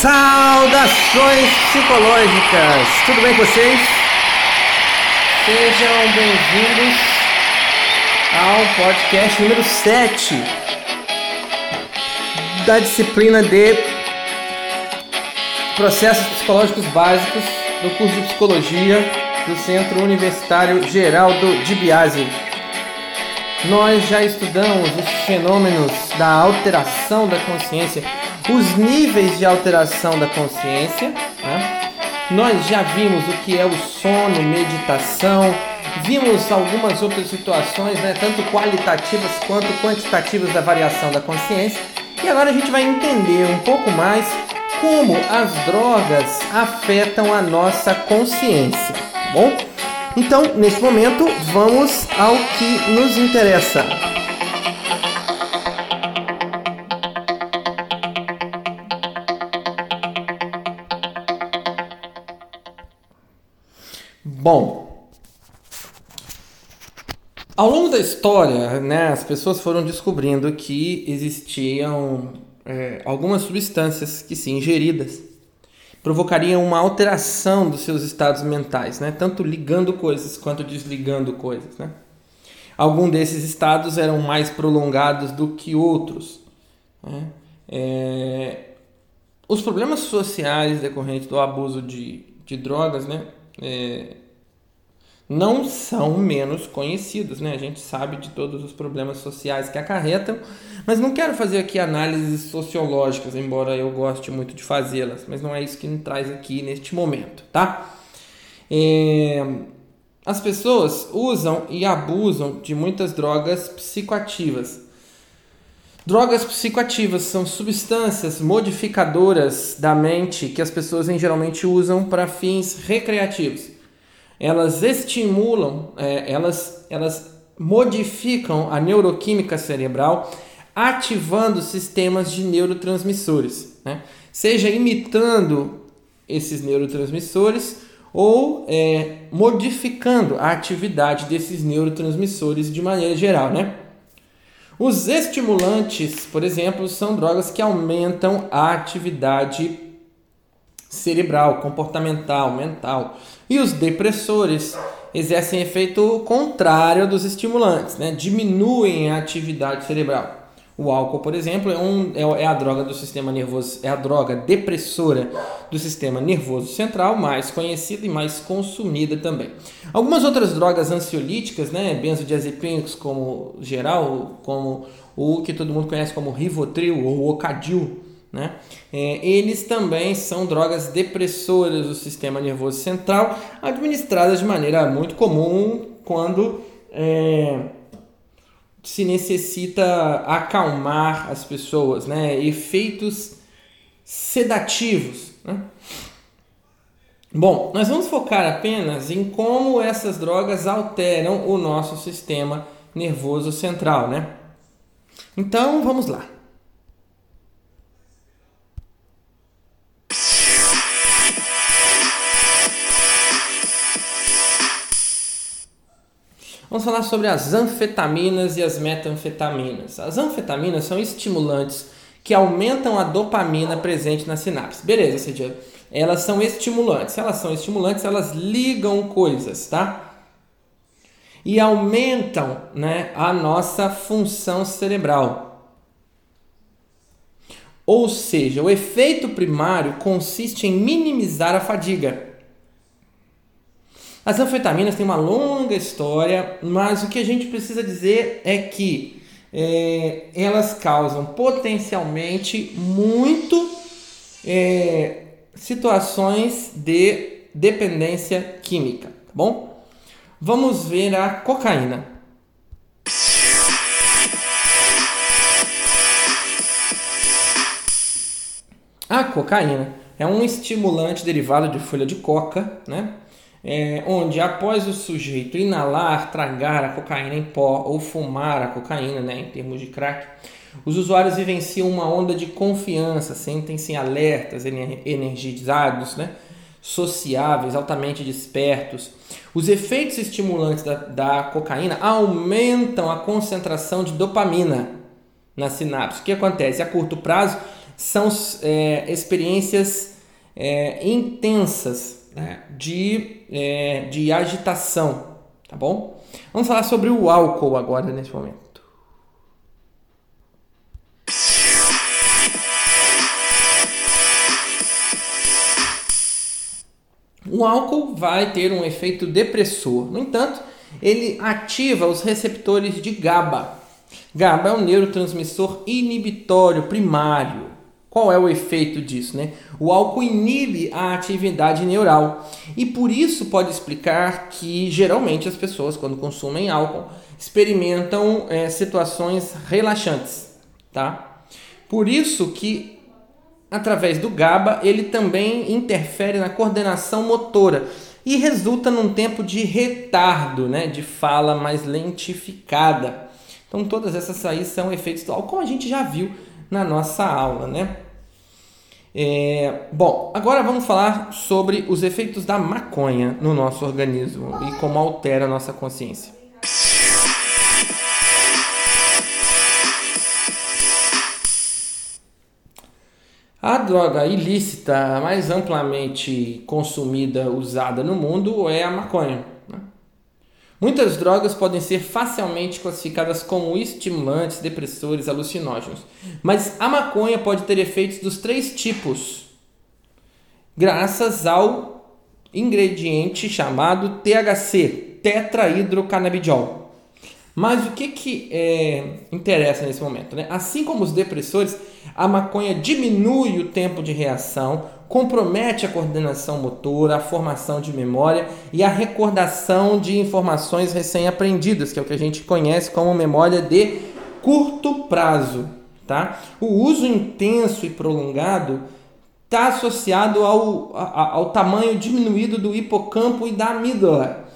Saudações psicológicas! Tudo bem com vocês? Sejam bem-vindos ao podcast número 7 da disciplina de Processos Psicológicos Básicos do curso de Psicologia do Centro Universitário Geraldo de Biase. Nós já estudamos os fenômenos da alteração da consciência os níveis de alteração da consciência. Né? Nós já vimos o que é o sono, meditação, vimos algumas outras situações, né, tanto qualitativas quanto quantitativas da variação da consciência. E agora a gente vai entender um pouco mais como as drogas afetam a nossa consciência, tá bom? Então, nesse momento, vamos ao que nos interessa. Bom, ao longo da história, né, as pessoas foram descobrindo que existiam é, algumas substâncias que, se ingeridas, provocariam uma alteração dos seus estados mentais, né, tanto ligando coisas quanto desligando coisas. Né. Alguns desses estados eram mais prolongados do que outros. Né. É, os problemas sociais decorrentes do abuso de, de drogas, né, é, não são menos conhecidos, né? A gente sabe de todos os problemas sociais que acarretam, mas não quero fazer aqui análises sociológicas, embora eu goste muito de fazê-las, mas não é isso que me traz aqui neste momento, tá? É... As pessoas usam e abusam de muitas drogas psicoativas. Drogas psicoativas são substâncias modificadoras da mente que as pessoas geralmente usam para fins recreativos elas estimulam, é, elas, elas modificam a neuroquímica cerebral, ativando sistemas de neurotransmissores, né? seja imitando esses neurotransmissores ou é, modificando a atividade desses neurotransmissores de maneira geral, né? Os estimulantes, por exemplo, são drogas que aumentam a atividade cerebral, comportamental, mental. E os depressores exercem efeito contrário dos estimulantes, né? diminuem a atividade cerebral. O álcool, por exemplo, é, um, é, é a droga do sistema nervoso, é a droga depressora do sistema nervoso central, mais conhecida e mais consumida também. Algumas outras drogas ansiolíticas, né, benzodiazepínicos como geral, como o que todo mundo conhece como Rivotril ou Ocadil, né? É, eles também são drogas depressoras do sistema nervoso central, administradas de maneira muito comum quando é, se necessita acalmar as pessoas, né? efeitos sedativos. Né? Bom, nós vamos focar apenas em como essas drogas alteram o nosso sistema nervoso central. Né? Então vamos lá. Vamos falar sobre as anfetaminas e as metanfetaminas. As anfetaminas são estimulantes que aumentam a dopamina presente na sinapse. Beleza, Cedia? Elas são estimulantes. Se elas são estimulantes, elas ligam coisas, tá? E aumentam né, a nossa função cerebral. Ou seja, o efeito primário consiste em minimizar a fadiga. As anfetaminas têm uma longa história, mas o que a gente precisa dizer é que é, elas causam potencialmente muito é, situações de dependência química, tá bom? Vamos ver a cocaína. A cocaína é um estimulante derivado de folha de coca, né? É, onde após o sujeito inalar, tragar a cocaína em pó ou fumar a cocaína, né, em termos de crack, os usuários vivenciam uma onda de confiança, sentem-se alertas, energizados, né, sociáveis, altamente despertos. Os efeitos estimulantes da, da cocaína aumentam a concentração de dopamina na sinapse. O que acontece? A curto prazo são é, experiências é, intensas né, de, é, de agitação, tá bom? Vamos falar sobre o álcool agora nesse momento. O álcool vai ter um efeito depressor. No entanto, ele ativa os receptores de GABA. GABA é um neurotransmissor inibitório primário. Qual é o efeito disso? Né? O álcool inibe a atividade neural e por isso pode explicar que geralmente as pessoas, quando consumem álcool, experimentam é, situações relaxantes. Tá? Por isso que através do GABA, ele também interfere na coordenação motora e resulta num tempo de retardo, né, de fala mais lentificada. Então todas essas aí são efeitos do álcool, como a gente já viu na nossa aula, né? É, bom, agora vamos falar sobre os efeitos da maconha no nosso organismo e como altera a nossa consciência. A droga ilícita mais amplamente consumida, usada no mundo é a maconha. Muitas drogas podem ser facilmente classificadas como estimulantes, depressores, alucinógenos, mas a maconha pode ter efeitos dos três tipos, graças ao ingrediente chamado THC, tetrahidrocannabidiol. Mas o que, que é, interessa nesse momento? Né? Assim como os depressores, a maconha diminui o tempo de reação, compromete a coordenação motora, a formação de memória e a recordação de informações recém-aprendidas, que é o que a gente conhece como memória de curto prazo. Tá? O uso intenso e prolongado está associado ao, ao tamanho diminuído do hipocampo e da amígdala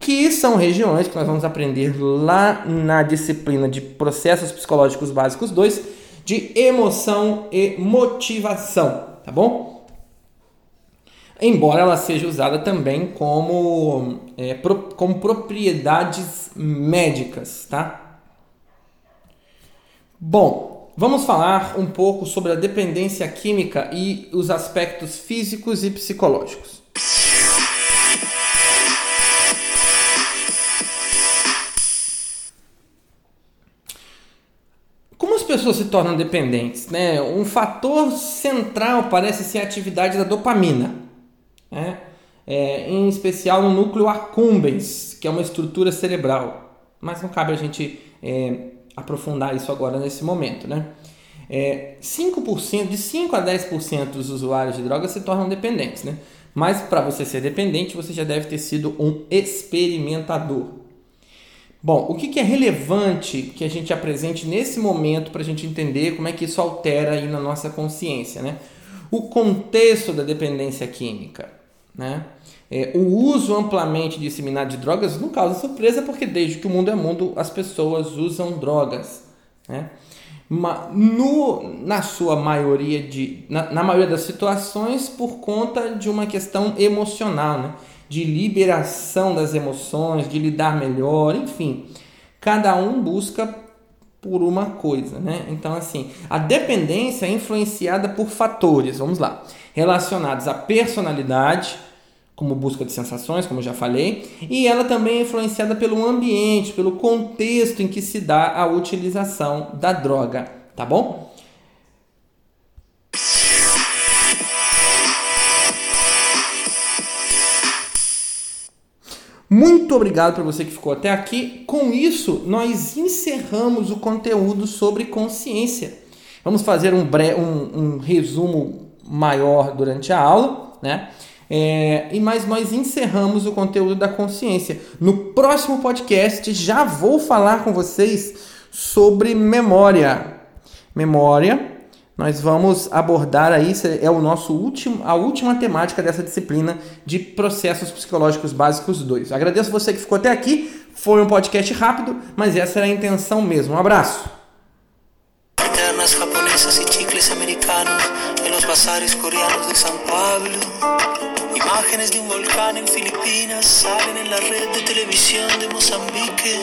que são regiões que nós vamos aprender lá na disciplina de processos psicológicos básicos 2, de emoção e motivação, tá bom? Embora ela seja usada também como, é, pro, como propriedades médicas, tá? Bom, vamos falar um pouco sobre a dependência química e os aspectos físicos e psicológicos. Pessoas se tornam dependentes? Né? Um fator central parece ser a atividade da dopamina, né? é, em especial no núcleo accumbens, que é uma estrutura cerebral. Mas não cabe a gente é, aprofundar isso agora nesse momento. Né? É, 5%, de 5 a 10% dos usuários de drogas se tornam dependentes. Né? Mas para você ser dependente, você já deve ter sido um experimentador. Bom, o que, que é relevante que a gente apresente nesse momento para a gente entender como é que isso altera aí na nossa consciência, né? O contexto da dependência química, né? É, o uso amplamente disseminado de drogas não causa surpresa porque desde que o mundo é mundo as pessoas usam drogas, né? No, na sua maioria de na, na maioria das situações por conta de uma questão emocional, né? De liberação das emoções, de lidar melhor, enfim. Cada um busca por uma coisa, né? Então, assim, a dependência é influenciada por fatores, vamos lá, relacionados à personalidade, como busca de sensações, como já falei, e ela também é influenciada pelo ambiente, pelo contexto em que se dá a utilização da droga, tá bom? Muito obrigado para você que ficou até aqui. Com isso, nós encerramos o conteúdo sobre consciência. Vamos fazer um, bre um, um resumo maior durante a aula, né? É, e mais nós encerramos o conteúdo da consciência. No próximo podcast já vou falar com vocês sobre memória. Memória nós vamos abordar aí, é o nosso último, a última temática dessa disciplina de processos psicológicos básicos 2. Agradeço você que ficou até aqui. Foi um podcast rápido, mas essa era a intenção mesmo. Um abraço. Imágenes de um volcán em Filipinas salen en la red de televisión de Mozambique.